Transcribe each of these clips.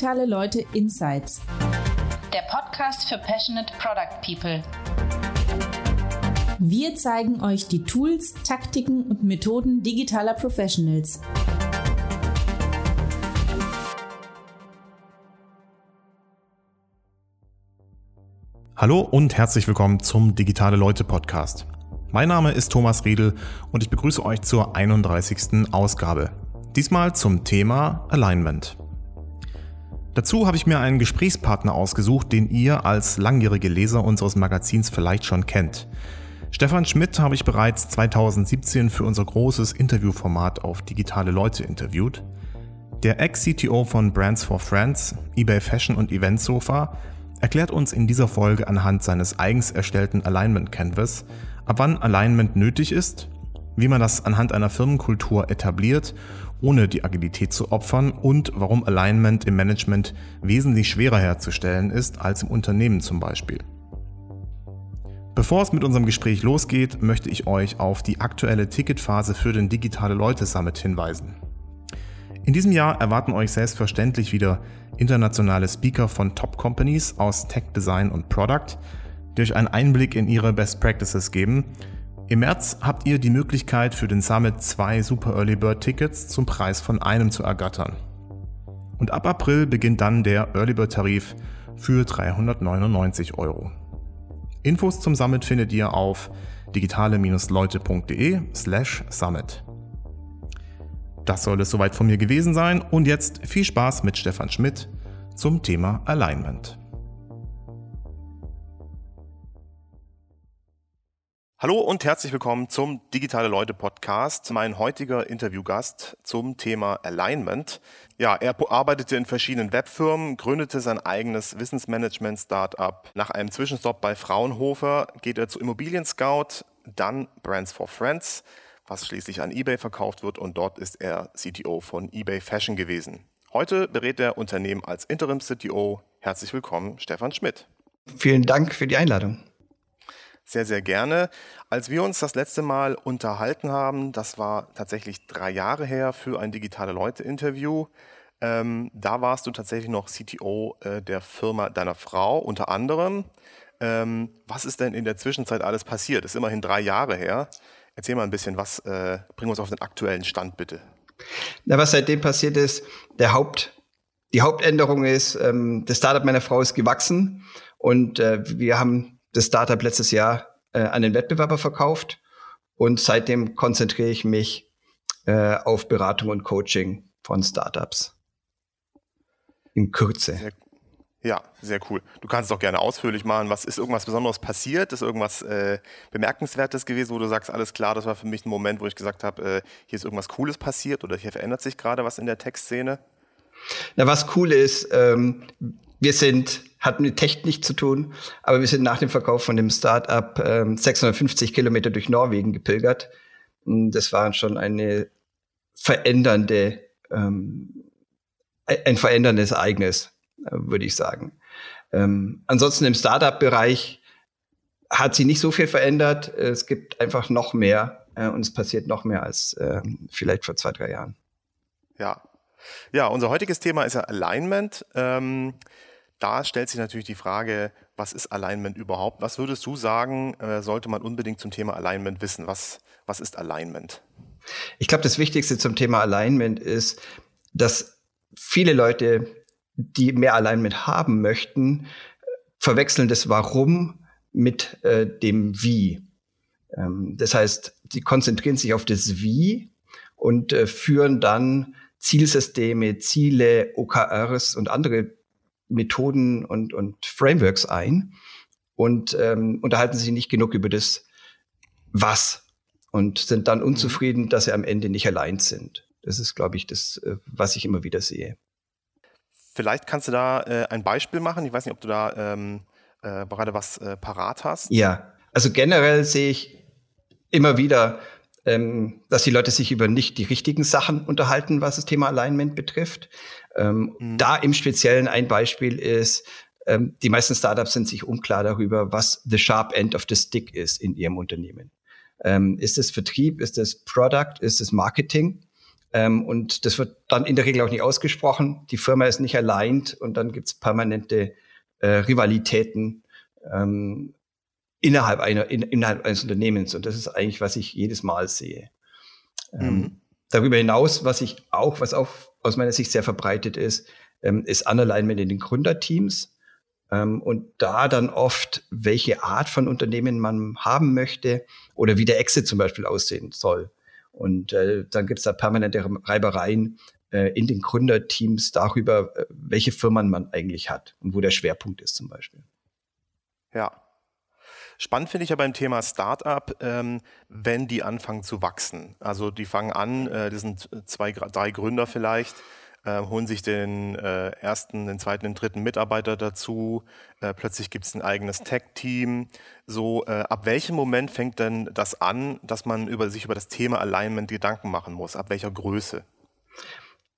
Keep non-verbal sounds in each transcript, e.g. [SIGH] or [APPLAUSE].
Digitale Leute Insights. Der Podcast für Passionate Product People. Wir zeigen euch die Tools, Taktiken und Methoden digitaler Professionals. Hallo und herzlich willkommen zum Digitale Leute Podcast. Mein Name ist Thomas Riedel und ich begrüße euch zur 31. Ausgabe. Diesmal zum Thema Alignment. Dazu habe ich mir einen Gesprächspartner ausgesucht, den ihr als langjährige Leser unseres Magazins vielleicht schon kennt. Stefan Schmidt habe ich bereits 2017 für unser großes Interviewformat auf digitale Leute interviewt. Der Ex-CTO von Brands for Friends, eBay Fashion und Event Sofa erklärt uns in dieser Folge anhand seines eigens erstellten Alignment Canvas, ab wann Alignment nötig ist, wie man das anhand einer Firmenkultur etabliert, ohne die Agilität zu opfern und warum Alignment im Management wesentlich schwerer herzustellen ist als im Unternehmen zum Beispiel. Bevor es mit unserem Gespräch losgeht, möchte ich euch auf die aktuelle Ticketphase für den Digitale Leute Summit hinweisen. In diesem Jahr erwarten euch selbstverständlich wieder internationale Speaker von Top-Companies aus Tech, Design und Product, die euch einen Einblick in ihre Best Practices geben. Im März habt ihr die Möglichkeit für den Summit zwei Super Early Bird Tickets zum Preis von einem zu ergattern. Und ab April beginnt dann der Early Bird Tarif für 399 Euro. Infos zum Summit findet ihr auf digitale-leute.de slash summit. Das soll es soweit von mir gewesen sein und jetzt viel Spaß mit Stefan Schmidt zum Thema Alignment. Hallo und herzlich willkommen zum Digitale Leute Podcast. Mein heutiger Interviewgast zum Thema Alignment. Ja, er arbeitete in verschiedenen Webfirmen, gründete sein eigenes Wissensmanagement-Startup. Nach einem Zwischenstopp bei Fraunhofer geht er zu Immobilien Scout, dann Brands for Friends was schließlich an eBay verkauft wird und dort ist er CTO von eBay Fashion gewesen. Heute berät er Unternehmen als Interim-CTO. Herzlich willkommen, Stefan Schmidt. Vielen Dank für die Einladung. Sehr, sehr gerne. Als wir uns das letzte Mal unterhalten haben, das war tatsächlich drei Jahre her für ein digitale Leute-Interview. Ähm, da warst du tatsächlich noch CTO äh, der Firma deiner Frau unter anderem. Ähm, was ist denn in der Zwischenzeit alles passiert? Das ist immerhin drei Jahre her. Erzähl mal ein bisschen, was äh, bringen uns auf den aktuellen Stand bitte. Na, was seitdem passiert ist, der Haupt, die Hauptänderung ist, ähm, das Startup meiner Frau ist gewachsen und äh, wir haben das Startup letztes Jahr äh, an den Wettbewerber verkauft und seitdem konzentriere ich mich äh, auf Beratung und Coaching von Startups. In Kürze. Sehr, ja, sehr cool. Du kannst es auch gerne ausführlich machen. Was ist irgendwas Besonderes passiert? Ist irgendwas äh, Bemerkenswertes gewesen, wo du sagst, alles klar, das war für mich ein Moment, wo ich gesagt habe, äh, hier ist irgendwas Cooles passiert oder hier verändert sich gerade was in der Textszene? Na, was cool ist, ähm, wir sind, hat mit Tech nichts zu tun, aber wir sind nach dem Verkauf von dem Startup ähm, 650 Kilometer durch Norwegen gepilgert. Das war schon eine verändernde, ähm, ein veränderndes Ereignis würde ich sagen. Ähm, ansonsten im Startup-Bereich hat sie nicht so viel verändert. Es gibt einfach noch mehr äh, und es passiert noch mehr als äh, vielleicht vor zwei, drei Jahren. Ja. Ja, unser heutiges Thema ist ja Alignment. Ähm, da stellt sich natürlich die Frage, was ist Alignment überhaupt? Was würdest du sagen, äh, sollte man unbedingt zum Thema Alignment wissen? Was, was ist Alignment? Ich glaube, das Wichtigste zum Thema Alignment ist, dass viele Leute die mehr Alignment haben möchten, verwechseln das Warum mit äh, dem Wie. Ähm, das heißt, sie konzentrieren sich auf das Wie und äh, führen dann Zielsysteme, Ziele, OKRs und andere Methoden und, und Frameworks ein und ähm, unterhalten sich nicht genug über das Was und sind dann unzufrieden, dass sie am Ende nicht allein sind. Das ist, glaube ich, das, äh, was ich immer wieder sehe. Vielleicht kannst du da äh, ein Beispiel machen. Ich weiß nicht, ob du da ähm, äh, gerade was äh, parat hast. Ja, also generell sehe ich immer wieder, ähm, dass die Leute sich über nicht die richtigen Sachen unterhalten, was das Thema Alignment betrifft. Ähm, mhm. Da im Speziellen ein Beispiel ist, ähm, die meisten Startups sind sich unklar darüber, was the sharp end of the stick ist in ihrem Unternehmen. Ähm, ist es Vertrieb? Ist es Product? Ist es Marketing? Ähm, und das wird dann in der Regel auch nicht ausgesprochen. Die Firma ist nicht aligned und dann gibt's permanente äh, Rivalitäten ähm, innerhalb einer in, innerhalb eines Unternehmens. Und das ist eigentlich, was ich jedes Mal sehe. Ähm, mhm. Darüber hinaus, was ich auch, was auch aus meiner Sicht sehr verbreitet ist, ähm, ist Unalignment in den Gründerteams. Ähm, und da dann oft, welche Art von Unternehmen man haben möchte oder wie der Exit zum Beispiel aussehen soll. Und äh, dann gibt es da permanente Reibereien äh, in den Gründerteams darüber, äh, welche Firmen man eigentlich hat und wo der Schwerpunkt ist zum Beispiel. Ja. Spannend finde ich ja beim Thema Startup, ähm, wenn die anfangen zu wachsen. Also die fangen an, äh, das sind zwei, drei Gründer vielleicht, äh, holen sich den äh, ersten, den zweiten, den dritten Mitarbeiter dazu. Äh, plötzlich gibt es ein eigenes Tech-Team. So, äh, ab welchem Moment fängt denn das an, dass man über, sich über das Thema Alignment Gedanken machen muss? Ab welcher Größe?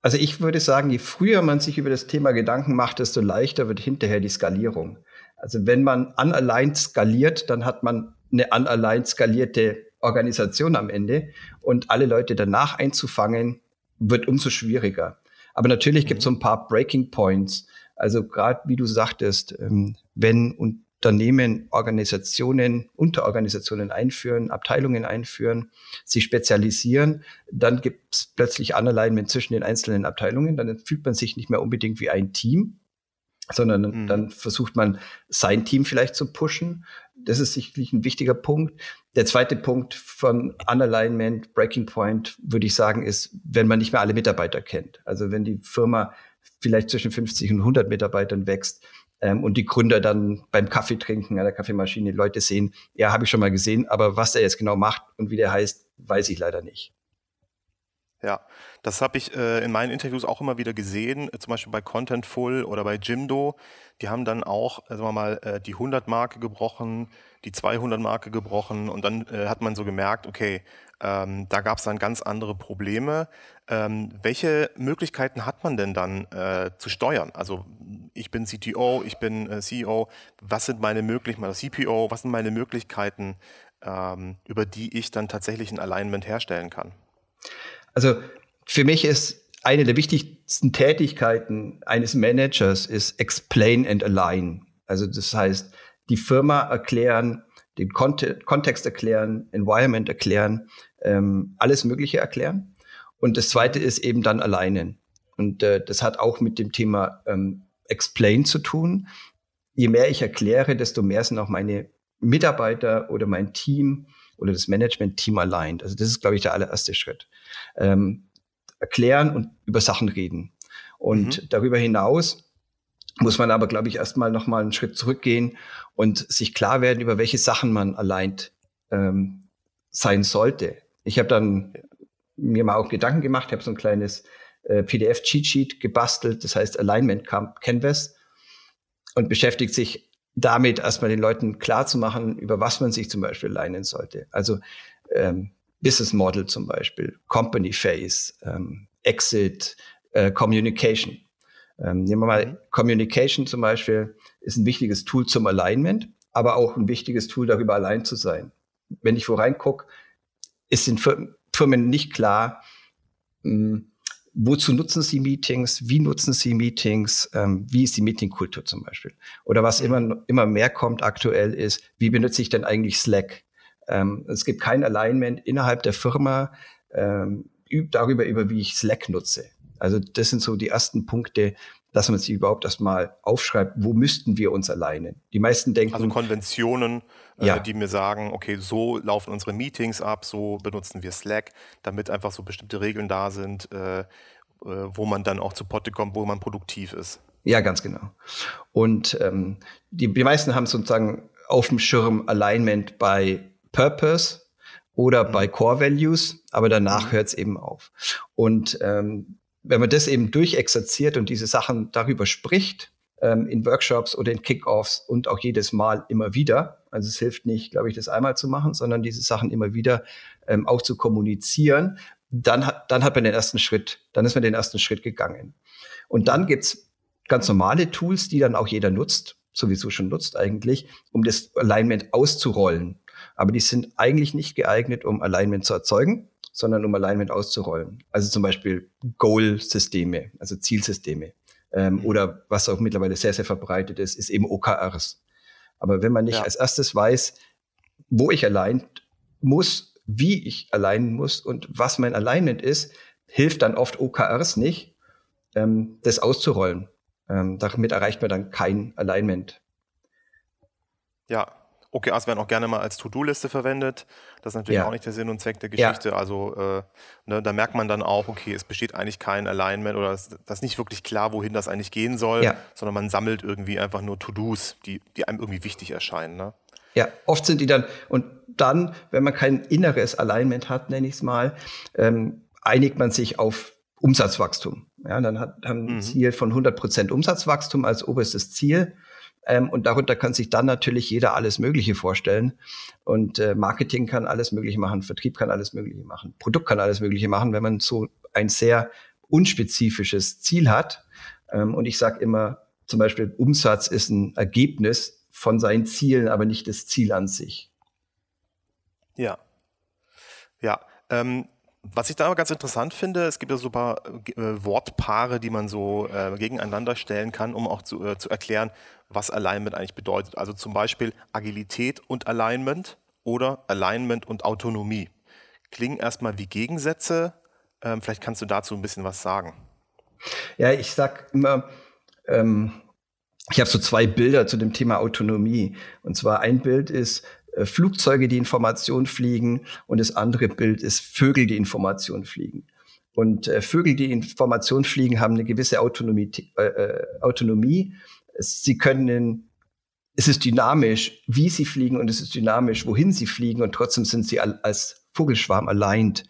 Also ich würde sagen, je früher man sich über das Thema Gedanken macht, desto leichter wird hinterher die Skalierung. Also wenn man unaligned skaliert, dann hat man eine unaligned skalierte Organisation am Ende und alle Leute danach einzufangen, wird umso schwieriger. Aber natürlich gibt es so ein paar Breaking Points. Also gerade wie du sagtest, ähm, wenn Unternehmen Organisationen, Unterorganisationen einführen, Abteilungen einführen, sich spezialisieren, dann gibt es plötzlich Unalignment zwischen den einzelnen Abteilungen. Dann fühlt man sich nicht mehr unbedingt wie ein Team, sondern mhm. dann versucht man sein Team vielleicht zu pushen. Das ist sicherlich ein wichtiger Punkt. Der zweite Punkt von Unalignment, Breaking Point, würde ich sagen, ist, wenn man nicht mehr alle Mitarbeiter kennt. Also wenn die Firma vielleicht zwischen 50 und 100 Mitarbeitern wächst ähm, und die Gründer dann beim Kaffee trinken an der Kaffeemaschine Leute sehen, ja, habe ich schon mal gesehen, aber was der jetzt genau macht und wie der heißt, weiß ich leider nicht. Ja, das habe ich äh, in meinen Interviews auch immer wieder gesehen, äh, zum Beispiel bei Contentful oder bei Jimdo. Die haben dann auch, äh, sagen wir mal, äh, die 100-Marke gebrochen, die 200-Marke gebrochen und dann äh, hat man so gemerkt, okay, ähm, da gab es dann ganz andere Probleme. Ähm, welche Möglichkeiten hat man denn dann äh, zu steuern? Also ich bin CTO, ich bin CEO. Was sind meine Möglichkeiten, CPO, was sind meine Möglichkeiten, ähm, über die ich dann tatsächlich ein Alignment herstellen kann? Also für mich ist eine der wichtigsten Tätigkeiten eines Managers ist explain and align. Also das heißt, die Firma erklären, den Kont Kontext erklären, Environment erklären, ähm, alles Mögliche erklären. Und das Zweite ist eben dann alignen. Und äh, das hat auch mit dem Thema ähm, Explain zu tun. Je mehr ich erkläre, desto mehr sind auch meine Mitarbeiter oder mein Team oder das Management-Team aligned. Also das ist, glaube ich, der allererste Schritt. Ähm, erklären und über Sachen reden. Und mhm. darüber hinaus muss man aber, glaube ich, erstmal noch mal einen Schritt zurückgehen und sich klar werden, über welche Sachen man aligned ähm, sein sollte. Ich habe dann mir mal auch Gedanken gemacht, habe so ein kleines äh, PDF-Cheat-Sheet gebastelt, das heißt Alignment Canvas und beschäftigt sich damit erstmal den Leuten klar zu machen, über was man sich zum Beispiel alignen sollte. Also ähm, Business Model zum Beispiel, Company Phase, ähm, Exit, äh, Communication. Ähm, nehmen wir mal mhm. Communication zum Beispiel ist ein wichtiges Tool zum Alignment, aber auch ein wichtiges Tool darüber allein zu sein. Wenn ich wo reingucke, ist den Firmen nicht klar, mh, hm, wozu nutzen sie Meetings, wie nutzen sie Meetings, ähm, wie ist die Meetingkultur zum Beispiel. Oder was immer, immer mehr kommt aktuell ist, wie benutze ich denn eigentlich Slack? Ähm, es gibt kein Alignment innerhalb der Firma ähm, darüber, über wie ich Slack nutze. Also das sind so die ersten Punkte, dass man sich überhaupt erstmal aufschreibt, wo müssten wir uns alleine. Die meisten denken. Also Konventionen, äh, ja. die mir sagen, okay, so laufen unsere Meetings ab, so benutzen wir Slack, damit einfach so bestimmte Regeln da sind, äh, äh, wo man dann auch zu Potte kommt, wo man produktiv ist. Ja, ganz genau. Und ähm, die, die meisten haben sozusagen auf dem Schirm Alignment bei Purpose oder mhm. bei Core Values, aber danach mhm. hört es eben auf. Und ähm, wenn man das eben durchexerziert und diese Sachen darüber spricht, ähm, in Workshops oder in Kickoffs und auch jedes Mal immer wieder, also es hilft nicht, glaube ich, das einmal zu machen, sondern diese Sachen immer wieder ähm, auch zu kommunizieren, dann hat, dann hat man den ersten Schritt, dann ist man den ersten Schritt gegangen. Und dann gibt's ganz normale Tools, die dann auch jeder nutzt, sowieso schon nutzt eigentlich, um das Alignment auszurollen. Aber die sind eigentlich nicht geeignet, um Alignment zu erzeugen, sondern um Alignment auszurollen. Also zum Beispiel Goal-Systeme, also Zielsysteme. Ähm, mhm. Oder was auch mittlerweile sehr, sehr verbreitet ist, ist eben OKRs. Aber wenn man nicht ja. als erstes weiß, wo ich allein muss, wie ich allein muss und was mein Alignment ist, hilft dann oft OKRs nicht, ähm, das auszurollen. Ähm, damit erreicht man dann kein Alignment. Ja, OKRs werden auch gerne mal als To-Do-Liste verwendet. Das ist natürlich ja. auch nicht der Sinn und Zweck der Geschichte. Ja. Also äh, ne, da merkt man dann auch, okay, es besteht eigentlich kein Alignment oder es ist nicht wirklich klar, wohin das eigentlich gehen soll, ja. sondern man sammelt irgendwie einfach nur To-Dos, die, die einem irgendwie wichtig erscheinen. Ne? Ja, oft sind die dann, und dann, wenn man kein inneres Alignment hat, nenne ich es mal, ähm, einigt man sich auf Umsatzwachstum. Ja, dann hat, haben ein mhm. Ziel von 100 Prozent Umsatzwachstum als oberstes Ziel. Ähm, und darunter kann sich dann natürlich jeder alles Mögliche vorstellen. Und äh, Marketing kann alles Mögliche machen, Vertrieb kann alles Mögliche machen, Produkt kann alles Mögliche machen, wenn man so ein sehr unspezifisches Ziel hat. Ähm, und ich sage immer, zum Beispiel Umsatz ist ein Ergebnis von seinen Zielen, aber nicht das Ziel an sich. Ja. Ja. Ähm, was ich da aber ganz interessant finde, es gibt ja so ein paar äh, Wortpaare, die man so äh, gegeneinander stellen kann, um auch zu, äh, zu erklären, was Alignment eigentlich bedeutet. Also zum Beispiel Agilität und Alignment oder Alignment und Autonomie. Klingen erstmal wie Gegensätze. Ähm, vielleicht kannst du dazu ein bisschen was sagen. Ja, ich sag immer, ähm, ich habe so zwei Bilder zu dem Thema Autonomie. Und zwar ein Bild ist, äh, Flugzeuge, die Information fliegen und das andere Bild ist Vögel, die Information fliegen. Und äh, Vögel, die Information fliegen, haben eine gewisse Autonomie. Äh, äh Autonomie. Sie können, es ist dynamisch, wie sie fliegen und es ist dynamisch, wohin sie fliegen und trotzdem sind sie als Vogelschwarm aligned.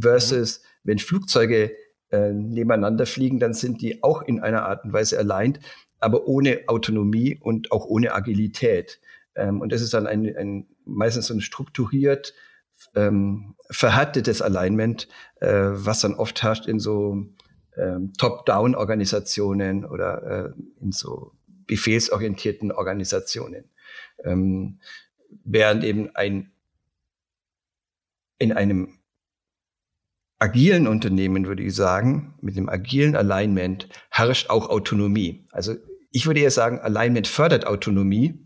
Versus, mhm. wenn Flugzeuge äh, nebeneinander fliegen, dann sind die auch in einer Art und Weise aligned, aber ohne Autonomie und auch ohne Agilität. Ähm, und das ist dann ein, ein meistens so ein strukturiert ähm, verhärtetes Alignment, äh, was dann oft herrscht in so ähm, Top-Down-Organisationen oder äh, in so befehlsorientierten Organisationen. Ähm, während eben ein in einem agilen Unternehmen, würde ich sagen, mit dem agilen Alignment herrscht auch Autonomie. Also ich würde eher sagen, Alignment fördert Autonomie,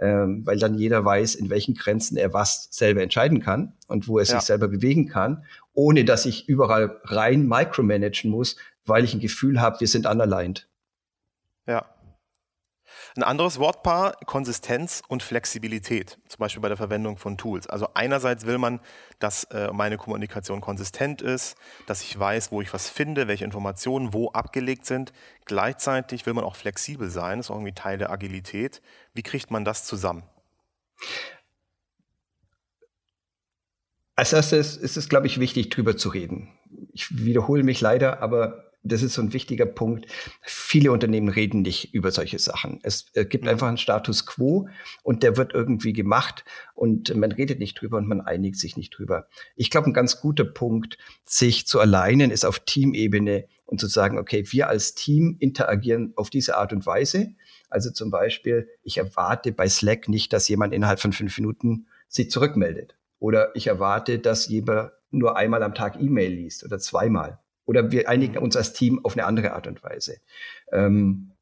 ähm, weil dann jeder weiß, in welchen Grenzen er was selber entscheiden kann und wo er ja. sich selber bewegen kann, ohne dass ich überall rein micromanagen muss, weil ich ein Gefühl habe, wir sind unaligned. Ja. Ein anderes Wortpaar, Konsistenz und Flexibilität, zum Beispiel bei der Verwendung von Tools. Also einerseits will man, dass äh, meine Kommunikation konsistent ist, dass ich weiß, wo ich was finde, welche Informationen wo abgelegt sind. Gleichzeitig will man auch flexibel sein, das ist auch irgendwie Teil der Agilität. Wie kriegt man das zusammen? Als erstes ist es, glaube ich, wichtig, drüber zu reden. Ich wiederhole mich leider, aber das ist so ein wichtiger Punkt. Viele Unternehmen reden nicht über solche Sachen. Es äh, gibt mhm. einfach einen Status quo und der wird irgendwie gemacht und man redet nicht drüber und man einigt sich nicht drüber. Ich glaube, ein ganz guter Punkt, sich zu alleinen, ist auf Teamebene und zu sagen, okay, wir als Team interagieren auf diese Art und Weise. Also zum Beispiel, ich erwarte bei Slack nicht, dass jemand innerhalb von fünf Minuten sich zurückmeldet. Oder ich erwarte, dass jemand nur einmal am Tag E-Mail liest oder zweimal. Oder wir einigen uns als Team auf eine andere Art und Weise. Ähm,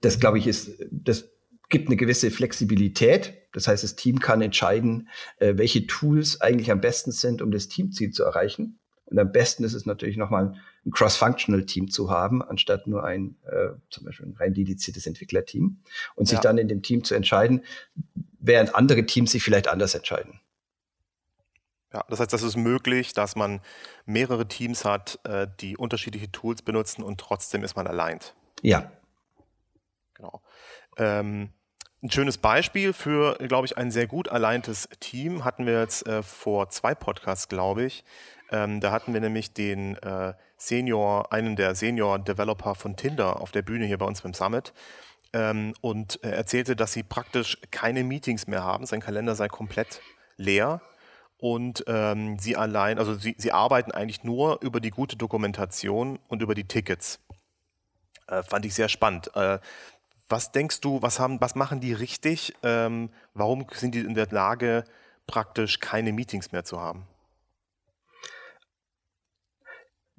das, glaube ich, ist, das gibt eine gewisse Flexibilität. Das heißt, das Team kann entscheiden, äh, welche Tools eigentlich am besten sind, um das Teamziel zu erreichen. Und am besten ist es natürlich nochmal ein cross-functional Team zu haben, anstatt nur ein äh, zum Beispiel ein rein dediziertes Entwicklerteam und sich ja. dann in dem Team zu entscheiden, während andere Teams sich vielleicht anders entscheiden. Ja, das heißt, das ist möglich, dass man mehrere Teams hat, äh, die unterschiedliche Tools benutzen und trotzdem ist man aligned. Ja. Genau. Ähm, ein schönes Beispiel für, glaube ich, ein sehr gut aligntes Team hatten wir jetzt äh, vor zwei Podcasts, glaube ich. Ähm, da hatten wir nämlich den äh, Senior, einen der Senior-Developer von Tinder auf der Bühne hier bei uns beim Summit ähm, und er erzählte, dass sie praktisch keine Meetings mehr haben. Sein Kalender sei komplett leer und ähm, sie allein, also sie, sie arbeiten eigentlich nur über die gute Dokumentation und über die Tickets. Äh, fand ich sehr spannend. Äh, was denkst du, was, haben, was machen die richtig? Ähm, warum sind die in der Lage, praktisch keine Meetings mehr zu haben?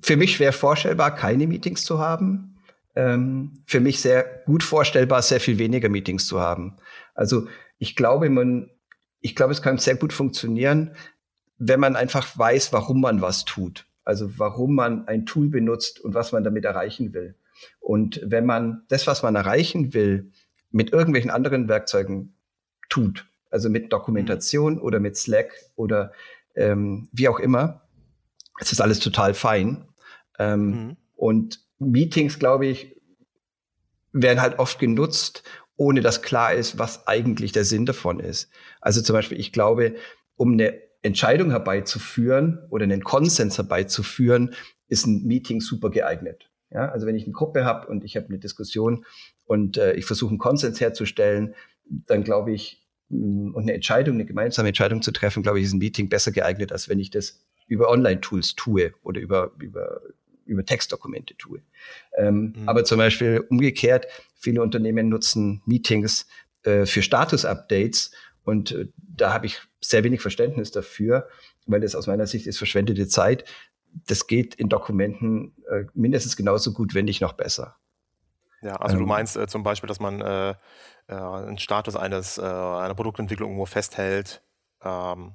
für mich schwer vorstellbar, keine Meetings zu haben. Ähm, für mich sehr gut vorstellbar, sehr viel weniger Meetings zu haben. Also ich glaube, man, ich glaube, es kann sehr gut funktionieren, wenn man einfach weiß, warum man was tut. Also warum man ein Tool benutzt und was man damit erreichen will. Und wenn man das, was man erreichen will, mit irgendwelchen anderen Werkzeugen tut, also mit Dokumentation mhm. oder mit Slack oder ähm, wie auch immer, es ist alles total fein. Ähm, mhm. Und Meetings, glaube ich, werden halt oft genutzt, ohne dass klar ist, was eigentlich der Sinn davon ist. Also zum Beispiel, ich glaube, um eine Entscheidung herbeizuführen oder einen Konsens herbeizuführen, ist ein Meeting super geeignet. Ja, also wenn ich eine Gruppe habe und ich habe eine Diskussion und äh, ich versuche einen Konsens herzustellen, dann glaube ich, mm, und eine Entscheidung, eine gemeinsame Entscheidung zu treffen, glaube ich, ist ein Meeting besser geeignet, als wenn ich das über Online-Tools tue oder über, über, über Textdokumente tue. Ähm, mhm. Aber zum Beispiel umgekehrt, viele Unternehmen nutzen Meetings äh, für Status-Updates und äh, da habe ich sehr wenig Verständnis dafür, weil das aus meiner Sicht ist verschwendete Zeit. Das geht in Dokumenten äh, mindestens genauso gut, wenn nicht noch besser. Ja, also ähm, du meinst äh, zum Beispiel, dass man äh, äh, einen Status eines, äh, einer Produktentwicklung irgendwo festhält. Ähm.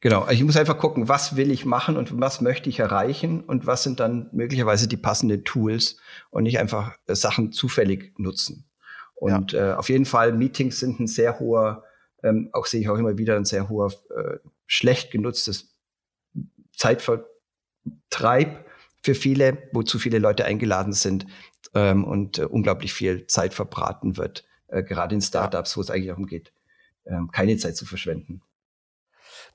Genau, ich muss einfach gucken, was will ich machen und was möchte ich erreichen und was sind dann möglicherweise die passenden Tools und nicht einfach äh, Sachen zufällig nutzen. Und ja. Äh, auf jeden Fall, Meetings sind ein sehr hoher ähm, auch sehe ich auch immer wieder ein sehr hoher, äh, schlecht genutztes Zeitvertreib für viele, wo zu viele Leute eingeladen sind ähm, und äh, unglaublich viel Zeit verbraten wird, äh, gerade in Startups, wo es eigentlich darum geht, ähm, keine Zeit zu verschwenden.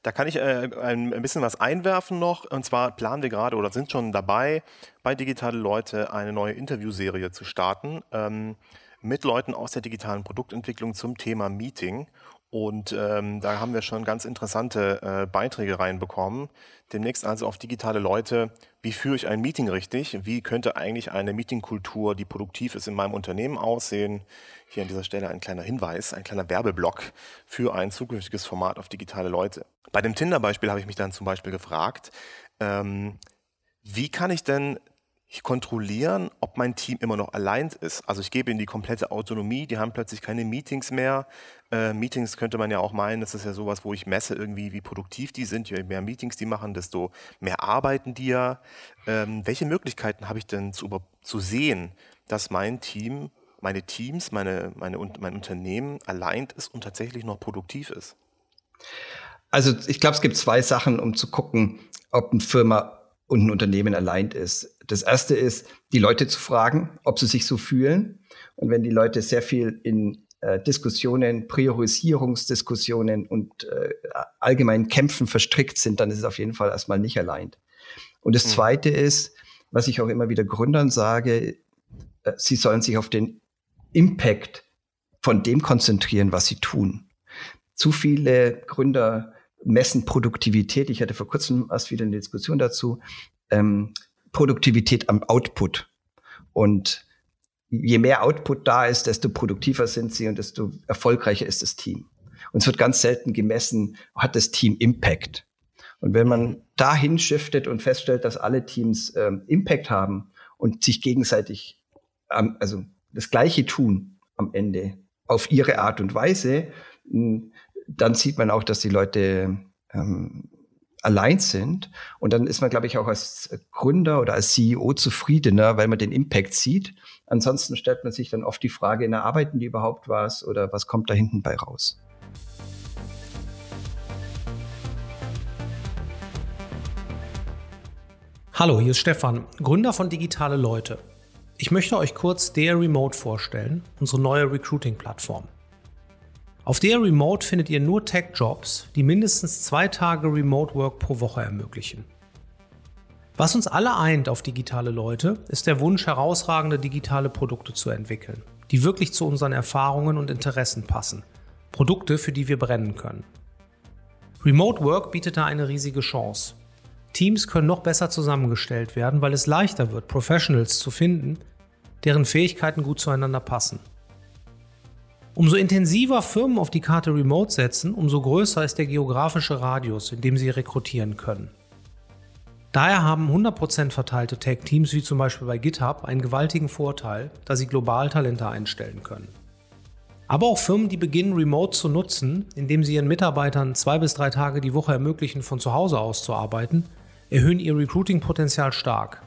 Da kann ich äh, ein, bisschen was einwerfen noch. Und zwar planen wir gerade oder sind schon dabei, bei Digitale Leute eine neue Interviewserie zu starten ähm, mit Leuten aus der digitalen Produktentwicklung zum Thema Meeting. Und ähm, da haben wir schon ganz interessante äh, Beiträge reinbekommen. Demnächst also auf digitale Leute. Wie führe ich ein Meeting richtig? Wie könnte eigentlich eine Meetingkultur, die produktiv ist, in meinem Unternehmen aussehen? Hier an dieser Stelle ein kleiner Hinweis, ein kleiner Werbeblock für ein zukünftiges Format auf digitale Leute. Bei dem Tinder-Beispiel habe ich mich dann zum Beispiel gefragt, ähm, wie kann ich denn kontrollieren, ob mein Team immer noch allein ist. Also ich gebe ihnen die komplette Autonomie, die haben plötzlich keine Meetings mehr. Äh, Meetings könnte man ja auch meinen, das ist ja sowas, wo ich messe irgendwie, wie produktiv die sind. Je mehr Meetings die machen, desto mehr arbeiten die ja. Ähm, welche Möglichkeiten habe ich denn zu, zu sehen, dass mein Team, meine Teams, meine, meine, mein Unternehmen allein ist und tatsächlich noch produktiv ist? Also ich glaube, es gibt zwei Sachen, um zu gucken, ob eine Firma und ein Unternehmen allein ist. Das erste ist, die Leute zu fragen, ob sie sich so fühlen. Und wenn die Leute sehr viel in äh, Diskussionen, Priorisierungsdiskussionen und äh, allgemeinen Kämpfen verstrickt sind, dann ist es auf jeden Fall erstmal nicht allein. Und das mhm. zweite ist, was ich auch immer wieder Gründern sage, äh, sie sollen sich auf den Impact von dem konzentrieren, was sie tun. Zu viele Gründer messen Produktivität. Ich hatte vor kurzem erst wieder eine Diskussion dazu. Ähm, Produktivität am Output. Und je mehr Output da ist, desto produktiver sind sie und desto erfolgreicher ist das Team. Und es wird ganz selten gemessen, hat das Team Impact. Und wenn man dahin shiftet und feststellt, dass alle Teams ähm, Impact haben und sich gegenseitig, ähm, also das Gleiche tun am Ende auf ihre Art und Weise, dann sieht man auch, dass die Leute ähm, allein sind. Und dann ist man, glaube ich, auch als Gründer oder als CEO zufriedener, weil man den Impact sieht. Ansonsten stellt man sich dann oft die Frage, na, arbeiten die überhaupt was oder was kommt da hinten bei raus? Hallo, hier ist Stefan, Gründer von Digitale Leute. Ich möchte euch kurz der Remote vorstellen, unsere neue Recruiting-Plattform. Auf der Remote findet ihr nur Tech-Jobs, die mindestens zwei Tage Remote Work pro Woche ermöglichen. Was uns alle eint auf digitale Leute, ist der Wunsch, herausragende digitale Produkte zu entwickeln, die wirklich zu unseren Erfahrungen und Interessen passen. Produkte, für die wir brennen können. Remote Work bietet da eine riesige Chance. Teams können noch besser zusammengestellt werden, weil es leichter wird, Professionals zu finden, deren Fähigkeiten gut zueinander passen. Umso intensiver Firmen auf die Karte Remote setzen, umso größer ist der geografische Radius, in dem sie rekrutieren können. Daher haben 100% verteilte Tech-Teams wie zum Beispiel bei GitHub einen gewaltigen Vorteil, da sie global Talente einstellen können. Aber auch Firmen, die beginnen, Remote zu nutzen, indem sie ihren Mitarbeitern zwei bis drei Tage die Woche ermöglichen, von zu Hause aus zu arbeiten, erhöhen ihr Recruiting-Potenzial stark.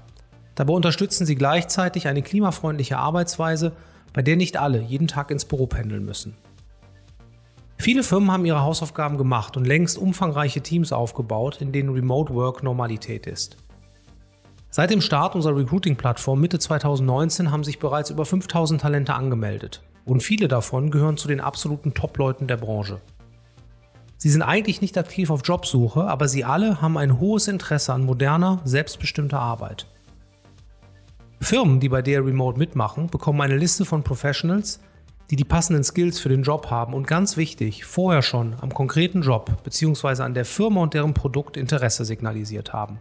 Dabei unterstützen sie gleichzeitig eine klimafreundliche Arbeitsweise, bei der nicht alle jeden Tag ins Büro pendeln müssen. Viele Firmen haben ihre Hausaufgaben gemacht und längst umfangreiche Teams aufgebaut, in denen Remote Work Normalität ist. Seit dem Start unserer Recruiting-Plattform Mitte 2019 haben sich bereits über 5000 Talente angemeldet und viele davon gehören zu den absoluten Top-Leuten der Branche. Sie sind eigentlich nicht aktiv auf Jobsuche, aber sie alle haben ein hohes Interesse an moderner, selbstbestimmter Arbeit. Firmen, die bei der Remote mitmachen, bekommen eine Liste von Professionals, die die passenden Skills für den Job haben und ganz wichtig, vorher schon am konkreten Job bzw. an der Firma und deren Produkt Interesse signalisiert haben.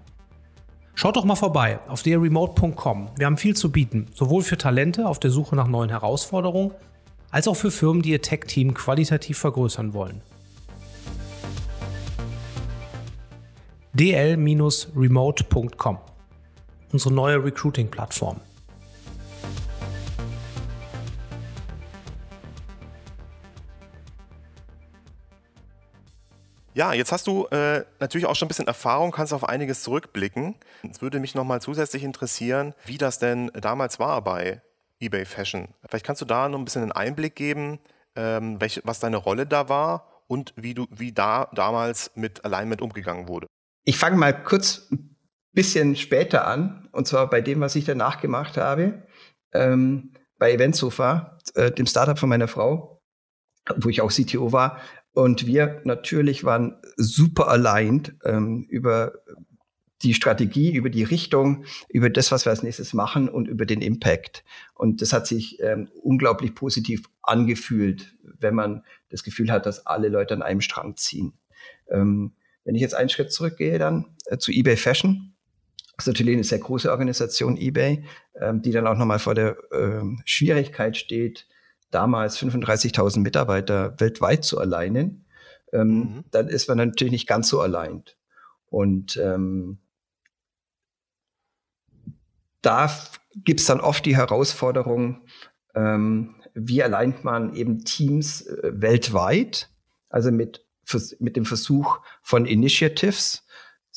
Schaut doch mal vorbei auf derremote.com. Wir haben viel zu bieten, sowohl für Talente auf der Suche nach neuen Herausforderungen, als auch für Firmen, die ihr Tech-Team qualitativ vergrößern wollen. dl-remote.com Unsere neue Recruiting-Plattform. Ja, jetzt hast du äh, natürlich auch schon ein bisschen Erfahrung, kannst auf einiges zurückblicken. Es würde mich nochmal zusätzlich interessieren, wie das denn damals war bei eBay Fashion. Vielleicht kannst du da noch ein bisschen einen Einblick geben, ähm, welche, was deine Rolle da war und wie du, wie da damals mit Alignment umgegangen wurde. Ich fange mal kurz ein bisschen später an, und zwar bei dem, was ich danach gemacht habe, ähm, bei Eventsofa, äh, dem Startup von meiner Frau, wo ich auch CTO war, und wir natürlich waren super aligned ähm, über die Strategie, über die Richtung, über das, was wir als nächstes machen und über den Impact. Und das hat sich ähm, unglaublich positiv angefühlt, wenn man das Gefühl hat, dass alle Leute an einem Strang ziehen. Ähm, wenn ich jetzt einen Schritt zurückgehe, dann äh, zu eBay Fashion. Das ist natürlich eine sehr große Organisation, eBay, ähm, die dann auch nochmal vor der ähm, Schwierigkeit steht, damals 35.000 Mitarbeiter weltweit zu alleinen, ähm, mhm. dann ist man natürlich nicht ganz so allein. Und ähm, da gibt es dann oft die Herausforderung, ähm, wie alleint man eben Teams äh, weltweit, also mit, mit dem Versuch von Initiatives,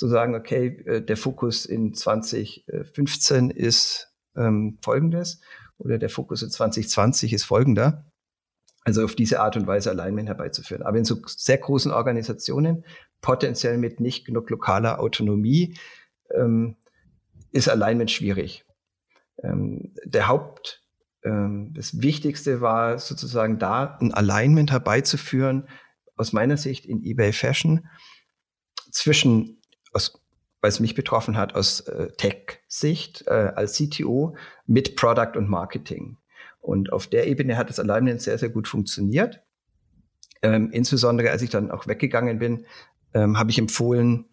zu sagen, okay, äh, der Fokus in 2015 ist ähm, folgendes oder der Fokus in 2020 ist folgender. Also auf diese Art und Weise Alignment herbeizuführen. Aber in so sehr großen Organisationen, potenziell mit nicht genug lokaler Autonomie, ähm, ist Alignment schwierig. Ähm, der Haupt, ähm, das Wichtigste war sozusagen da ein Alignment herbeizuführen, aus meiner Sicht in eBay Fashion, zwischen, aus es mich betroffen hat aus äh, Tech-Sicht äh, als CTO mit Product und Marketing. Und auf der Ebene hat das Alignment sehr, sehr gut funktioniert. Ähm, insbesondere als ich dann auch weggegangen bin, ähm, habe ich empfohlen,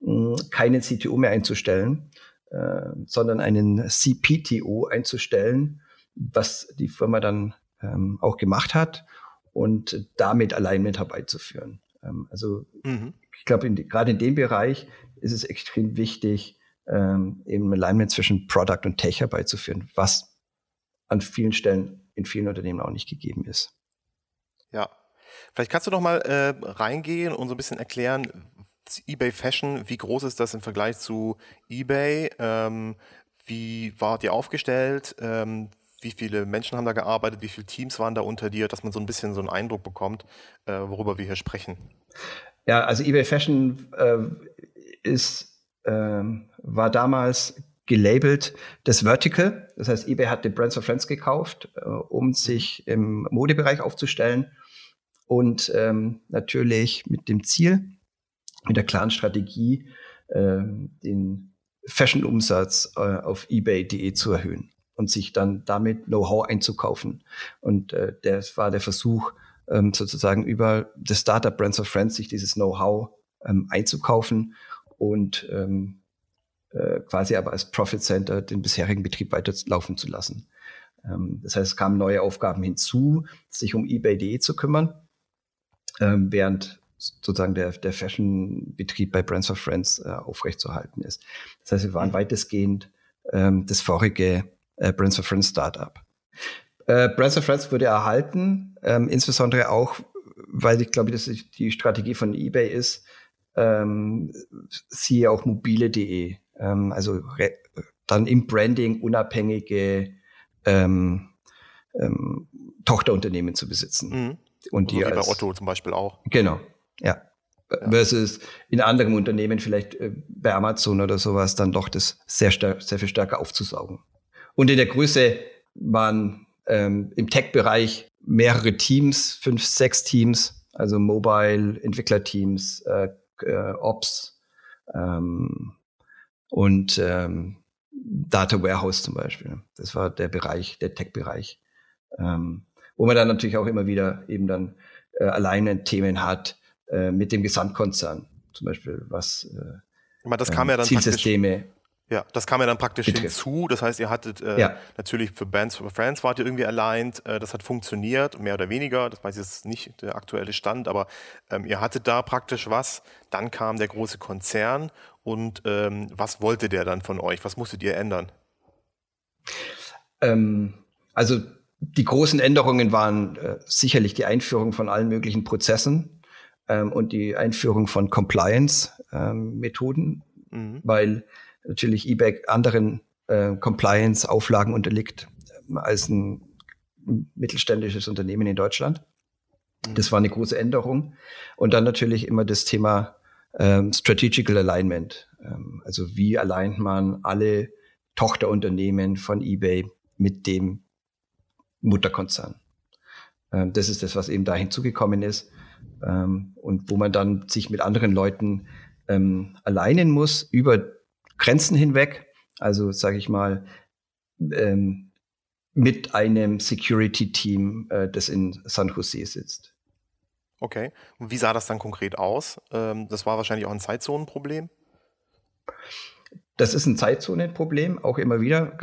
mh, keinen CTO mehr einzustellen, äh, sondern einen CPTO einzustellen, was die Firma dann ähm, auch gemacht hat und damit Alignment herbeizuführen. Ähm, also mhm. Ich glaube, gerade in dem Bereich ist es extrem wichtig, ähm, eben Alignment zwischen Product und Tech herbeizuführen, was an vielen Stellen in vielen Unternehmen auch nicht gegeben ist. Ja, vielleicht kannst du noch mal äh, reingehen und so ein bisschen erklären, eBay Fashion, wie groß ist das im Vergleich zu eBay? Ähm, wie wart ihr aufgestellt? Ähm, wie viele Menschen haben da gearbeitet? Wie viele Teams waren da unter dir, dass man so ein bisschen so einen Eindruck bekommt, äh, worüber wir hier sprechen? Ja, also eBay Fashion äh, ist, ähm, war damals gelabelt das Vertical. Das heißt, eBay hat den Brands of Friends gekauft, äh, um sich im Modebereich aufzustellen und ähm, natürlich mit dem Ziel, mit der klaren Strategie, äh, den Fashion-Umsatz äh, auf eBay.de zu erhöhen und sich dann damit Know-how einzukaufen. Und äh, das war der Versuch, ähm, sozusagen über das Startup Brands of Friends sich dieses Know-how ähm, einzukaufen und ähm, äh, quasi aber als Profit Center den bisherigen Betrieb weiterlaufen zu lassen. Ähm, das heißt, es kamen neue Aufgaben hinzu, sich um eBay.de zu kümmern, ähm, während sozusagen der, der Fashion-Betrieb bei Brands for Friends äh, aufrechtzuerhalten ist. Das heißt, wir waren mhm. weitestgehend ähm, das vorige äh, Brands for Friends Startup. Äh, Brands for Friends wurde erhalten, ähm, insbesondere auch, weil ich glaube, dass die Strategie von eBay ist, ähm, siehe auch mobile.de, ähm, also dann im Branding unabhängige ähm, ähm, Tochterunternehmen zu besitzen. Mhm. Und die also als, bei Otto zum Beispiel auch. Genau, ja. ja. Versus in anderen Unternehmen, vielleicht äh, bei Amazon oder sowas, dann doch das sehr, sehr viel stärker aufzusaugen. Und in der Größe waren ähm, im Tech-Bereich mehrere Teams, fünf, sechs Teams, also Mobile, Entwicklerteams, äh, äh, Ops ähm, und ähm, Data Warehouse zum Beispiel. Das war der Bereich, der Tech-Bereich. Ähm, wo man dann natürlich auch immer wieder eben dann äh, alleine Themen hat äh, mit dem Gesamtkonzern, zum Beispiel was äh, das kam ja dann Zielsysteme. Ja, das kam ja dann praktisch betrifft. hinzu. Das heißt, ihr hattet äh, ja. natürlich für Bands for Friends wart ihr irgendwie aligned. Äh, das hat funktioniert, mehr oder weniger. Das weiß ich jetzt nicht der aktuelle Stand, aber ähm, ihr hattet da praktisch was. Dann kam der große Konzern und ähm, was wollte der dann von euch? Was musstet ihr ändern? Ähm, also die großen Änderungen waren äh, sicherlich die Einführung von allen möglichen Prozessen ähm, und die Einführung von Compliance-Methoden, ähm, mhm. weil natürlich eBay anderen äh, Compliance-Auflagen unterliegt äh, als ein mittelständisches Unternehmen in Deutschland. Das war eine große Änderung. Und dann natürlich immer das Thema ähm, Strategical Alignment. Ähm, also wie alleint man alle Tochterunternehmen von eBay mit dem Mutterkonzern. Ähm, das ist das, was eben da hinzugekommen ist ähm, und wo man dann sich mit anderen Leuten ähm, alleinen muss über Grenzen hinweg. Also sage ich mal ähm, mit einem Security-Team, äh, das in San Jose sitzt. Okay. Und wie sah das dann konkret aus? Ähm, das war wahrscheinlich auch ein Zeitzonenproblem. Das ist ein Zeitzonenproblem, auch immer wieder,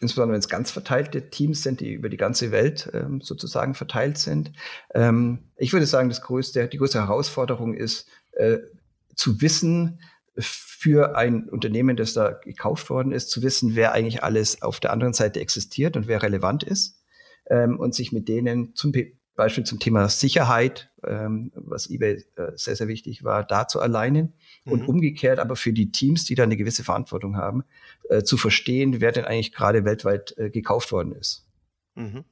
insbesondere wenn es ganz verteilte Teams sind, die über die ganze Welt ähm, sozusagen verteilt sind. Ähm, ich würde sagen, das größte, die größte Herausforderung ist, äh, zu wissen, für ein Unternehmen, das da gekauft worden ist, zu wissen, wer eigentlich alles auf der anderen Seite existiert und wer relevant ist ähm, und sich mit denen zum Beispiel zum Thema Sicherheit, ähm, was eBay äh, sehr, sehr wichtig war, da zu alleinen mhm. und umgekehrt aber für die Teams, die da eine gewisse Verantwortung haben, äh, zu verstehen, wer denn eigentlich gerade weltweit äh, gekauft worden ist. Mhm.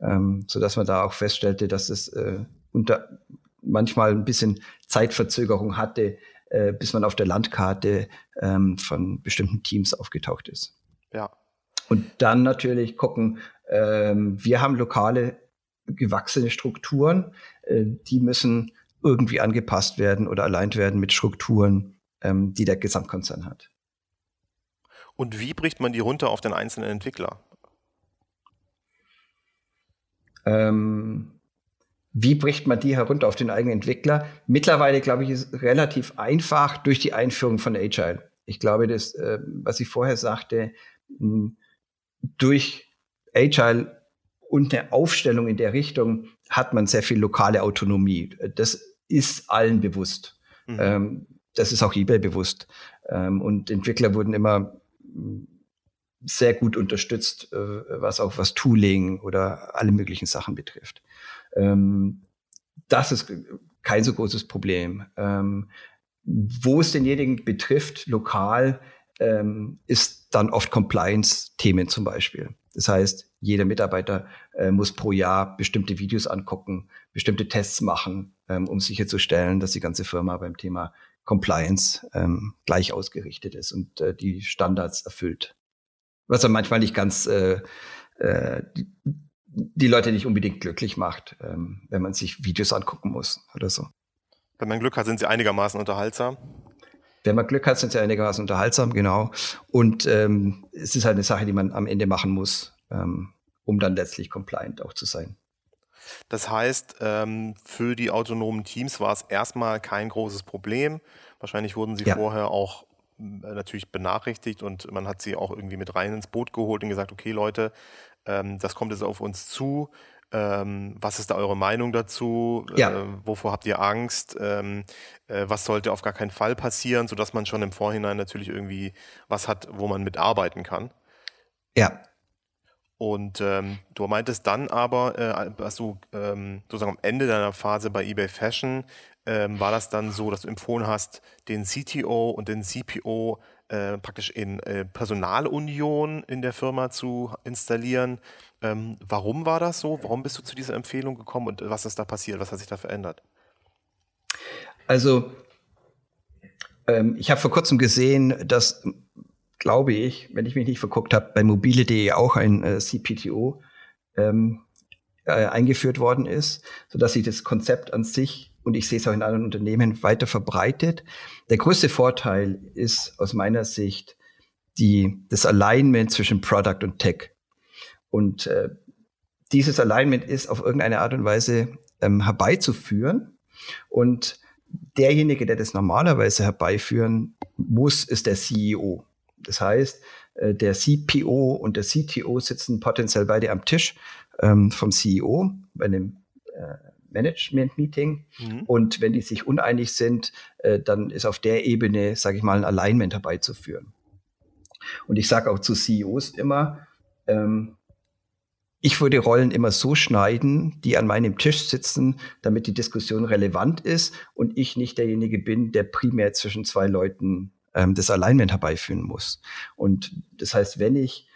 Ähm, so dass man da auch feststellte, dass es äh, unter manchmal ein bisschen Zeitverzögerung hatte, äh, bis man auf der Landkarte ähm, von bestimmten Teams aufgetaucht ist. Ja. Und dann natürlich gucken, ähm, wir haben lokale gewachsene Strukturen, äh, die müssen irgendwie angepasst werden oder allein werden mit Strukturen, ähm, die der Gesamtkonzern hat. Und wie bricht man die runter auf den einzelnen Entwickler? Ähm, wie bricht man die herunter auf den eigenen Entwickler? Mittlerweile, glaube ich, ist relativ einfach durch die Einführung von Agile. Ich glaube, das, äh, was ich vorher sagte, durch Agile und eine Aufstellung in der Richtung hat man sehr viel lokale Autonomie. Das ist allen bewusst. Mhm. Ähm, das ist auch eBay bewusst. Ähm, und Entwickler wurden immer mm, sehr gut unterstützt, äh, was auch was Tooling oder alle möglichen Sachen betrifft. Ähm, das ist kein so großes Problem. Ähm, wo es denjenigen betrifft, lokal, ähm, ist dann oft Compliance-Themen zum Beispiel. Das heißt, jeder Mitarbeiter äh, muss pro Jahr bestimmte Videos angucken, bestimmte Tests machen, ähm, um sicherzustellen, dass die ganze Firma beim Thema Compliance ähm, gleich ausgerichtet ist und äh, die Standards erfüllt. Was dann manchmal nicht ganz äh, äh, die Leute nicht unbedingt glücklich macht, ähm, wenn man sich Videos angucken muss oder so. Wenn man Glück hat, sind sie einigermaßen unterhaltsam. Wenn man Glück hat, sind sie einigermaßen unterhaltsam, genau. Und ähm, es ist halt eine Sache, die man am Ende machen muss, ähm, um dann letztlich compliant auch zu sein. Das heißt, ähm, für die autonomen Teams war es erstmal kein großes Problem. Wahrscheinlich wurden sie ja. vorher auch natürlich benachrichtigt und man hat sie auch irgendwie mit rein ins Boot geholt und gesagt, okay Leute, ähm, das kommt jetzt auf uns zu Ähm, was ist da eure Meinung dazu? Ja. Äh, wovor habt ihr Angst? Ähm, äh, was sollte auf gar keinen Fall passieren, sodass man schon im Vorhinein natürlich irgendwie was hat, wo man mitarbeiten kann? Ja. Und ähm, du meintest dann aber, äh, dass du ähm, sozusagen am Ende deiner Phase bei eBay Fashion, ähm, war das dann so, dass du empfohlen hast, den CTO und den CPO äh, praktisch in äh, Personalunion in der Firma zu installieren. Ähm, warum war das so? Warum bist du zu dieser Empfehlung gekommen und was ist da passiert? Was hat sich da verändert? Also, ähm, ich habe vor kurzem gesehen, dass, glaube ich, wenn ich mich nicht verguckt habe, bei mobile.de auch ein äh, CPTO ähm, äh, eingeführt worden ist, so dass sich das Konzept an sich und ich sehe es auch in anderen Unternehmen weiter verbreitet. Der größte Vorteil ist aus meiner Sicht die, das Alignment zwischen Product und Tech. Und äh, dieses Alignment ist auf irgendeine Art und Weise ähm, herbeizuführen. Und derjenige, der das normalerweise herbeiführen muss, ist der CEO. Das heißt, äh, der CPO und der CTO sitzen potenziell beide am Tisch ähm, vom CEO bei einem äh, Management-Meeting. Mhm. Und wenn die sich uneinig sind, äh, dann ist auf der Ebene, sage ich mal, ein Alignment herbeizuführen. Und ich sage auch zu CEOs immer, ähm, ich würde Rollen immer so schneiden, die an meinem Tisch sitzen, damit die Diskussion relevant ist und ich nicht derjenige bin, der primär zwischen zwei Leuten ähm, das Alignment herbeiführen muss. Und das heißt, wenn ich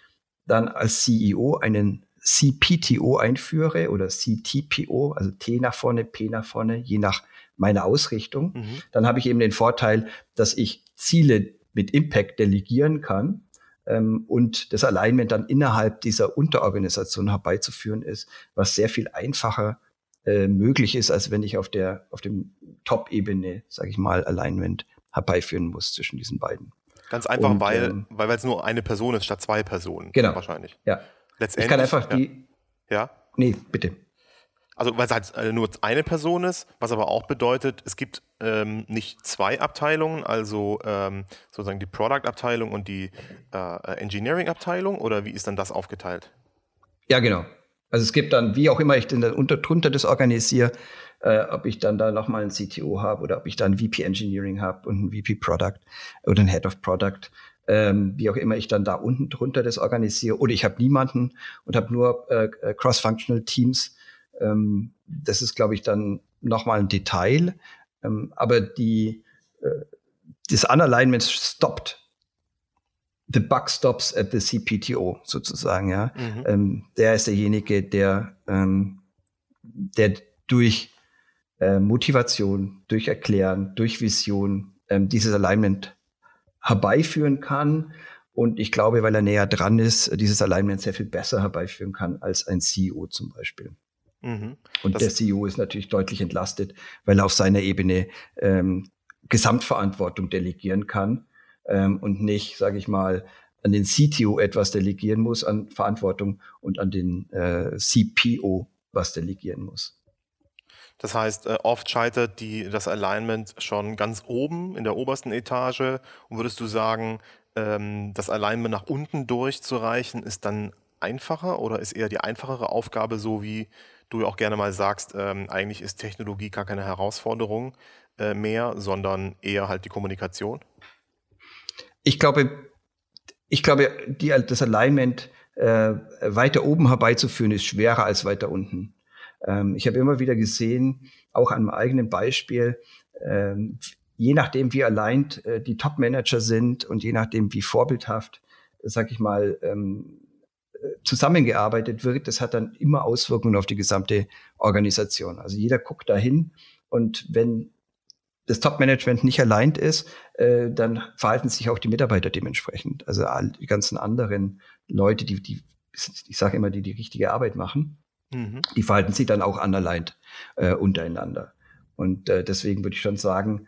dann als CEO einen CPTO einführe oder CTPO, also T nach vorne, P nach vorne, je nach meiner Ausrichtung, mhm. dann habe ich eben den Vorteil, dass ich Ziele mit Impact delegieren kann ähm, und das Alignment dann innerhalb dieser Unterorganisation herbeizuführen ist, was sehr viel einfacher äh, möglich ist, als wenn ich auf der auf dem Top-Ebene, sage ich mal, Alignment herbeiführen muss zwischen diesen beiden. Ganz einfach, und, weil ähm, weil es nur eine Person ist statt zwei Personen. Genau. Wahrscheinlich. Ja. Letztendlich. Ich kann einfach die. Ja. Nee, bitte. Also weil es halt äh, nur eine Person ist, was aber auch bedeutet, es gibt ähm, nicht zwei Abteilungen, also ähm, sozusagen die Product-Abteilung und die äh, Engineering-Abteilung, oder wie ist dann das aufgeteilt? Ja, genau. Also es gibt dann, wie auch immer ich denn dann unter, drunter das organisiere, äh, ob ich dann da nochmal einen CTO habe oder ob ich dann VP Engineering habe und einen VP Product oder einen Head of Product ähm, wie auch immer ich dann da unten drunter das organisiere. Oder ich habe niemanden und habe nur äh, cross-functional Teams. Ähm, das ist, glaube ich, dann nochmal ein Detail. Ähm, aber die, äh, das Unalignment stoppt. The bug stops at the CPTO sozusagen, ja. Mhm. Ähm, der ist derjenige, der, ähm, der durch äh, Motivation, durch Erklären, durch Vision ähm, dieses Alignment herbeiführen kann. Und ich glaube, weil er näher dran ist, dieses Alignment sehr viel besser herbeiführen kann als ein CEO zum Beispiel. Mhm. Und das der CEO ist natürlich deutlich entlastet, weil er auf seiner Ebene ähm, Gesamtverantwortung delegieren kann ähm, und nicht, sage ich mal, an den CTO etwas delegieren muss an Verantwortung und an den äh, CPO was delegieren muss. Das heißt, äh, oft scheitert die, das Alignment schon ganz oben in der obersten Etage. Und würdest du sagen, ähm, das Alignment nach unten durchzureichen, ist dann einfacher oder ist eher die einfachere Aufgabe, so wie du auch gerne mal sagst, ähm, eigentlich ist Technologie gar keine Herausforderung äh, mehr, sondern eher halt die Kommunikation? Ich glaube, ich glaube, die, das Alignment äh, weiter oben herbeizuführen, ist schwerer als weiter unten. Ähm, ich habe immer wieder gesehen, auch an meinem eigenen Beispiel, ähm, je nachdem, wie allein äh, die Top-Manager sind und je nachdem, wie vorbildhaft, sag ich mal, ähm, zusammengearbeitet wird, das hat dann immer Auswirkungen auf die gesamte Organisation. Also jeder guckt dahin und wenn das Top-Management nicht allein ist, äh, dann verhalten sich auch die Mitarbeiter dementsprechend. Also all die ganzen anderen Leute, die, die ich sage immer, die die richtige Arbeit machen. Mhm. Die verhalten sich dann auch anerleint äh, untereinander. Und äh, deswegen würde ich schon sagen,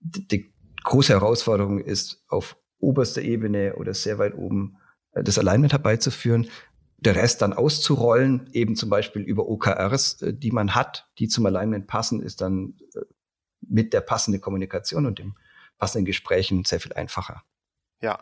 die, große Herausforderung ist, auf oberster Ebene oder sehr weit oben äh, das Alignment herbeizuführen, der Rest dann auszurollen, eben zum Beispiel über OKRs, äh, die man hat, die zum Alignment passen, ist dann äh, mit der passenden Kommunikation und dem passenden Gesprächen sehr viel einfacher. Ja.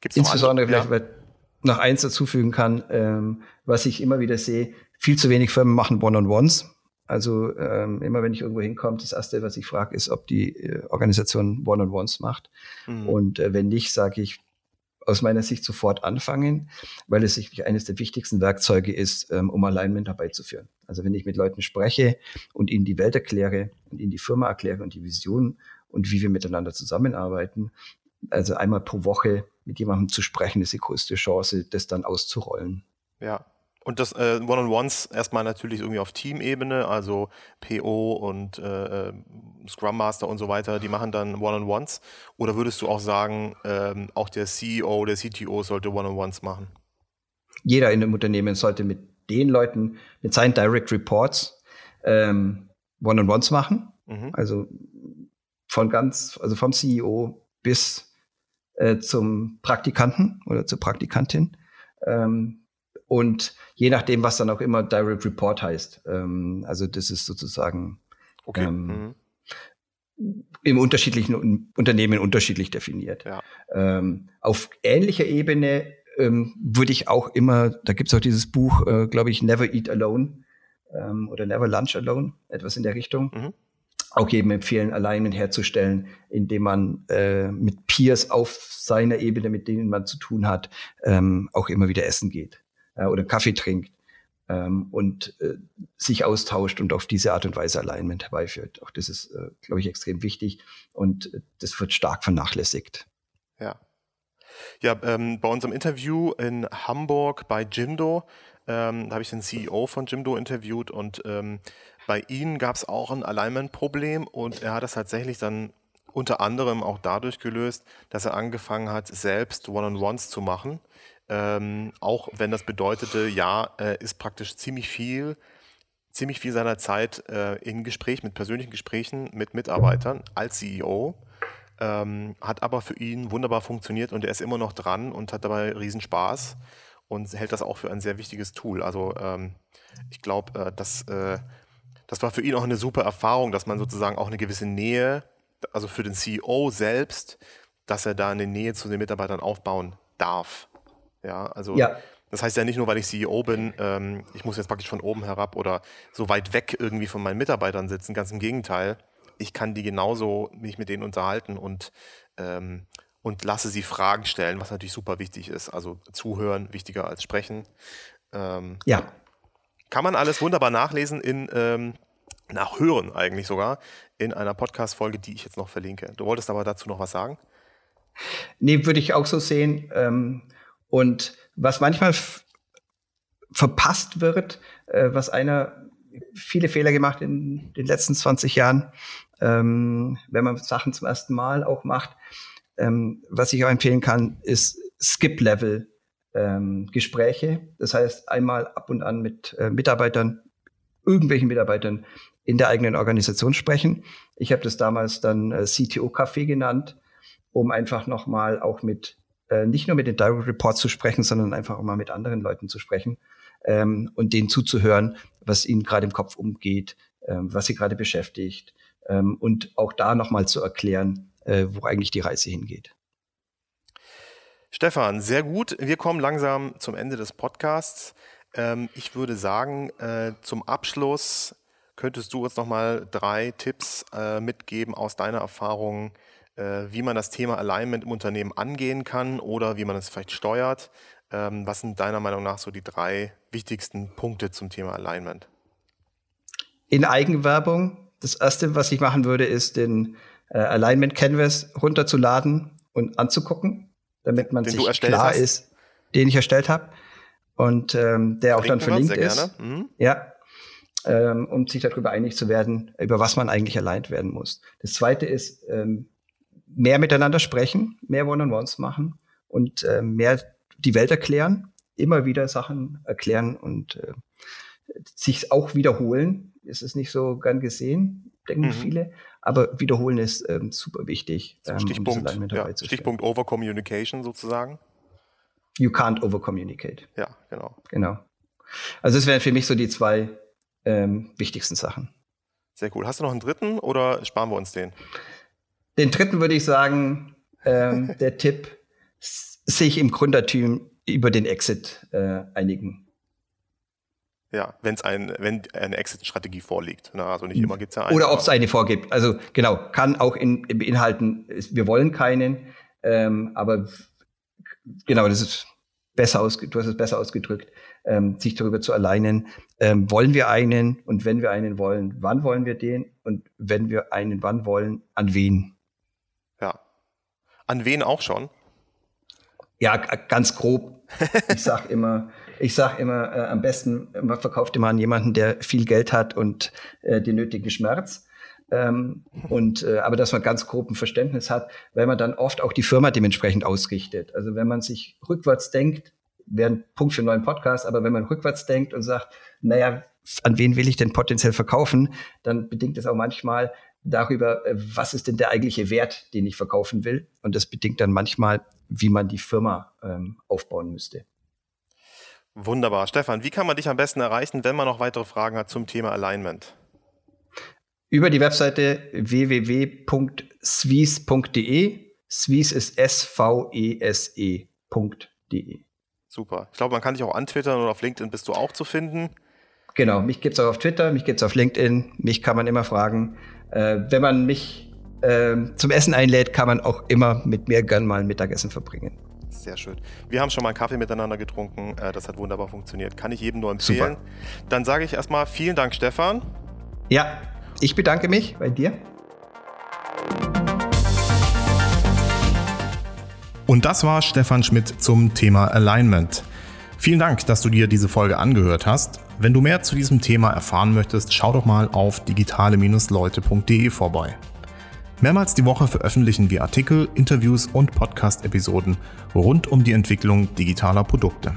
Gibt's Insbesondere vielleicht, ja. weil noch eins dazufügen kann, ähm, was ich immer wieder sehe, viel zu wenig Firmen machen One-on-Ones. Also ähm, immer wenn ich irgendwo hinkomme, das Erste, was ich frage, ist, ob die äh, Organisation One-on-Ones macht. Mhm. Und äh, wenn nicht, sage ich aus meiner Sicht sofort anfangen, weil es sicherlich eines der wichtigsten Werkzeuge ist, ähm, um Alignment herbeizuführen. Also wenn ich mit Leuten spreche und ihnen die Welt erkläre und ihnen die Firma erkläre und die Vision und wie wir miteinander zusammenarbeiten, also einmal pro Woche mit jemandem zu sprechen, ist die größte Chance, das dann auszurollen. Ja, und das äh, One-on-Ones erstmal natürlich irgendwie auf Teamebene, also PO und äh, äh, Scrum Master und so weiter, die machen dann One-on-Ones. Oder würdest du auch sagen, ähm, auch der CEO, der CTO sollte One-on-Ones machen? Jeder in einem Unternehmen sollte mit den Leuten, mit seinen Direct Reports ähm, One-on-Ones machen. Mhm. Also von ganz, also vom CEO bis äh, zum Praktikanten oder zur Praktikantin. Ähm, und je nachdem, was dann auch immer Direct Report heißt. Ähm, also das ist sozusagen okay. ähm, mhm. im unterschiedlichen Unternehmen unterschiedlich definiert. Ja. Ähm, auf ähnlicher Ebene ähm, würde ich auch immer, da gibt es auch dieses Buch, äh, glaube ich, Never Eat Alone ähm, oder Never Lunch Alone, etwas in der Richtung. Mhm. Auch jedem empfehlen, Alignment herzustellen, indem man äh, mit Peers auf seiner Ebene, mit denen man zu tun hat, ähm, auch immer wieder essen geht äh, oder Kaffee trinkt ähm, und äh, sich austauscht und auf diese Art und Weise Alignment herbeiführt. Auch das ist, äh, glaube ich, extrem wichtig und äh, das wird stark vernachlässigt. Ja. Ja, ähm, bei unserem Interview in Hamburg bei Jimdo, ähm, da habe ich den CEO von Jimdo interviewt und ähm, bei ihnen gab es auch ein Alignment-Problem und er hat das tatsächlich dann unter anderem auch dadurch gelöst, dass er angefangen hat, selbst One-on-Ones zu machen ähm, auch wenn das bedeutete, ja, äh, ist praktisch ziemlich viel, ziemlich viel seiner Zeit äh, in Gespräch, mit persönlichen Gesprächen mit Mitarbeitern als CEO. Ähm, hat aber für ihn wunderbar funktioniert und er ist immer noch dran und hat dabei Riesenspaß und hält das auch für ein sehr wichtiges Tool. Also ähm, ich glaube, äh, das, äh, das war für ihn auch eine super Erfahrung, dass man sozusagen auch eine gewisse Nähe, also für den CEO selbst, dass er da eine Nähe zu den Mitarbeitern aufbauen darf. Ja, also ja. das heißt ja nicht nur, weil ich CEO bin, ähm, ich muss jetzt praktisch von oben herab oder so weit weg irgendwie von meinen Mitarbeitern sitzen. Ganz im Gegenteil, ich kann die genauso mich mit denen unterhalten und ähm, und lasse sie Fragen stellen, was natürlich super wichtig ist. Also zuhören wichtiger als sprechen. Ähm, ja. Kann man alles wunderbar nachlesen in ähm, nachhören eigentlich sogar in einer Podcast-Folge, die ich jetzt noch verlinke. Du wolltest aber dazu noch was sagen? Nee, würde ich auch so sehen. Ähm, und was manchmal verpasst wird, äh, was einer viele Fehler gemacht in den letzten 20 Jahren, ähm, wenn man Sachen zum ersten Mal auch macht. Ähm, was ich auch empfehlen kann, ist Skip-Level ähm, Gespräche. Das heißt, einmal ab und an mit äh, Mitarbeitern, irgendwelchen Mitarbeitern in der eigenen Organisation sprechen. Ich habe das damals dann äh, CTO-Café genannt, um einfach nochmal auch mit äh, nicht nur mit den Direct Reports zu sprechen, sondern einfach auch mal mit anderen Leuten zu sprechen ähm, und denen zuzuhören, was ihnen gerade im Kopf umgeht, ähm, was sie gerade beschäftigt ähm, und auch da nochmal zu erklären, äh, wo eigentlich die Reise hingeht. Stefan, sehr gut. Wir kommen langsam zum Ende des Podcasts. Ähm, ich würde sagen, äh, zum Abschluss könntest du uns nochmal drei Tipps äh, mitgeben aus deiner Erfahrung, äh, wie man das Thema Alignment im Unternehmen angehen kann oder wie man es vielleicht steuert. Ähm, was sind deiner Meinung nach so die drei wichtigsten Punkte zum Thema Alignment? In Eigenwerbung. Das erste, was ich machen würde, ist den äh, Alignment Canvas runterzuladen und anzugucken, damit man den sich klar hast. ist, den ich erstellt habe und ähm, der auch dann verlinkt ist. Mhm. Ja, ähm, um sich darüber einig zu werden, über was man eigentlich aligned werden muss. Das zweite ist, ähm, mehr miteinander sprechen, mehr One-on-Ones machen und äh, mehr die Welt erklären, immer wieder Sachen erklären und äh, sich auch wiederholen. Es ist nicht so gern gesehen, denken mhm. viele, aber wiederholen ist ähm, super wichtig. Ähm, Stichpunkt, um ja, Stichpunkt Overcommunication sozusagen. You can't overcommunicate. Ja, genau. Genau. Also das wären für mich so die zwei ähm, wichtigsten Sachen. Sehr cool. Hast du noch einen dritten oder sparen wir uns den? Den dritten würde ich sagen, ähm, [LAUGHS] der Tipp, sich im Gründerteam über den Exit äh, einigen. Ja, wenn's ein, wenn eine Exit-Strategie vorliegt. Ne? Also nicht immer gibt es ja eine. Oder ob es eine vorgibt. Also genau, kann auch in, beinhalten, wir wollen keinen, ähm, aber genau, das ist besser aus, du hast es besser ausgedrückt, ähm, sich darüber zu alleinen, ähm, wollen wir einen und wenn wir einen wollen, wann wollen wir den und wenn wir einen wann wollen, an wen? Ja. An wen auch schon? Ja, ganz grob. Ich sag immer, [LAUGHS] ich sag immer, äh, am besten, man verkauft immer an jemanden, der viel Geld hat und äh, den nötigen Schmerz. Ähm, und äh, aber dass man ganz grob ein Verständnis hat, weil man dann oft auch die Firma dementsprechend ausrichtet. Also wenn man sich rückwärts denkt, wäre ein Punkt für einen neuen Podcast, aber wenn man rückwärts denkt und sagt, naja, an wen will ich denn potenziell verkaufen, dann bedingt es auch manchmal darüber, äh, was ist denn der eigentliche Wert, den ich verkaufen will. Und das bedingt dann manchmal, wie man die Firma ähm, aufbauen müsste. Wunderbar. Stefan, wie kann man dich am besten erreichen, wenn man noch weitere Fragen hat zum Thema Alignment? Über die Webseite www.swies.de. Swies ist S-V-E-S-E.de. Super. Ich glaube, man kann dich auch antwittern oder auf LinkedIn bist du auch zu finden. Genau, mich gibt es auch auf Twitter, mich gibt es auf LinkedIn, mich kann man immer fragen. Äh, wenn man mich äh, zum Essen einlädt, kann man auch immer mit mir gern mal ein Mittagessen verbringen. Sehr schön. Wir haben schon mal einen Kaffee miteinander getrunken. Äh, das hat wunderbar funktioniert. Kann ich jedem nur empfehlen. Super. Dann sage ich erstmal vielen Dank, Stefan. Ja, ich bedanke mich bei dir. Und das war Stefan Schmidt zum Thema Alignment. Vielen Dank, dass du dir diese Folge angehört hast. Wenn du mehr zu diesem Thema erfahren möchtest, schau doch mal auf digitale-leute.de vorbei. Mehrmals die Woche veröffentlichen wir Artikel, Interviews und Podcast-Episoden rund um die Entwicklung digitaler Produkte.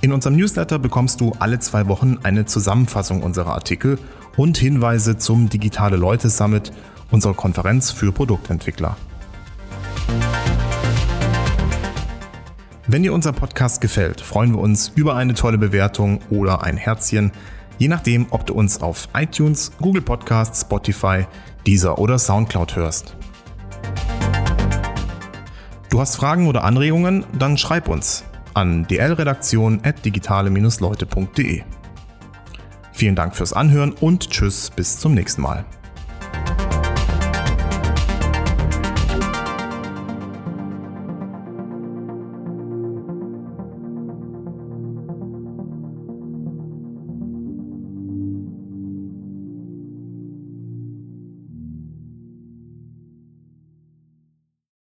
In unserem Newsletter bekommst du alle zwei Wochen eine Zusammenfassung unserer Artikel und Hinweise zum Digitale Leute Summit, unserer Konferenz für Produktentwickler. Wenn dir unser Podcast gefällt, freuen wir uns über eine tolle Bewertung oder ein Herzchen je nachdem, ob du uns auf iTunes, Google Podcasts, Spotify, Deezer oder Soundcloud hörst. Du hast Fragen oder Anregungen? Dann schreib uns an dlredaktion.digitale-leute.de. Vielen Dank fürs Anhören und tschüss bis zum nächsten Mal.